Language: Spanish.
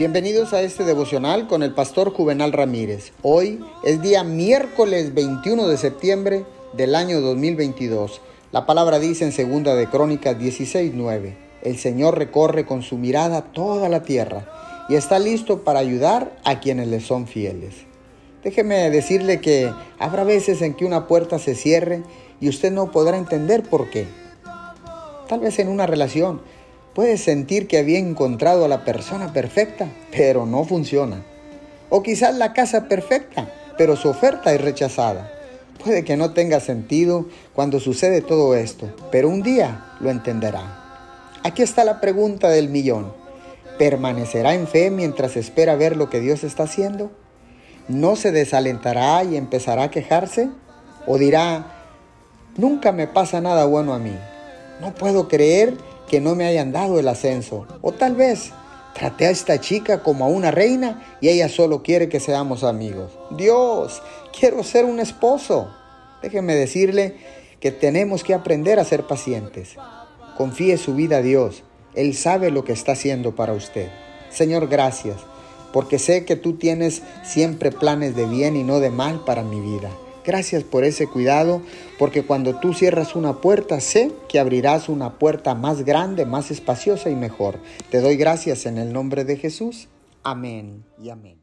Bienvenidos a este devocional con el pastor Juvenal Ramírez. Hoy es día miércoles 21 de septiembre del año 2022. La palabra dice en segunda de Crónicas 16:9, el Señor recorre con su mirada toda la tierra y está listo para ayudar a quienes le son fieles. Déjeme decirle que habrá veces en que una puerta se cierre y usted no podrá entender por qué. Tal vez en una relación Puedes sentir que había encontrado a la persona perfecta, pero no funciona. O quizás la casa perfecta, pero su oferta es rechazada. Puede que no tenga sentido cuando sucede todo esto, pero un día lo entenderá. Aquí está la pregunta del millón. ¿Permanecerá en fe mientras espera ver lo que Dios está haciendo? ¿No se desalentará y empezará a quejarse? ¿O dirá, nunca me pasa nada bueno a mí? No puedo creer que no me hayan dado el ascenso. O tal vez traté a esta chica como a una reina y ella solo quiere que seamos amigos. Dios, quiero ser un esposo. Déjeme decirle que tenemos que aprender a ser pacientes. Confíe su vida a Dios. Él sabe lo que está haciendo para usted. Señor, gracias, porque sé que tú tienes siempre planes de bien y no de mal para mi vida. Gracias por ese cuidado, porque cuando tú cierras una puerta, sé que abrirás una puerta más grande, más espaciosa y mejor. Te doy gracias en el nombre de Jesús. Amén y amén.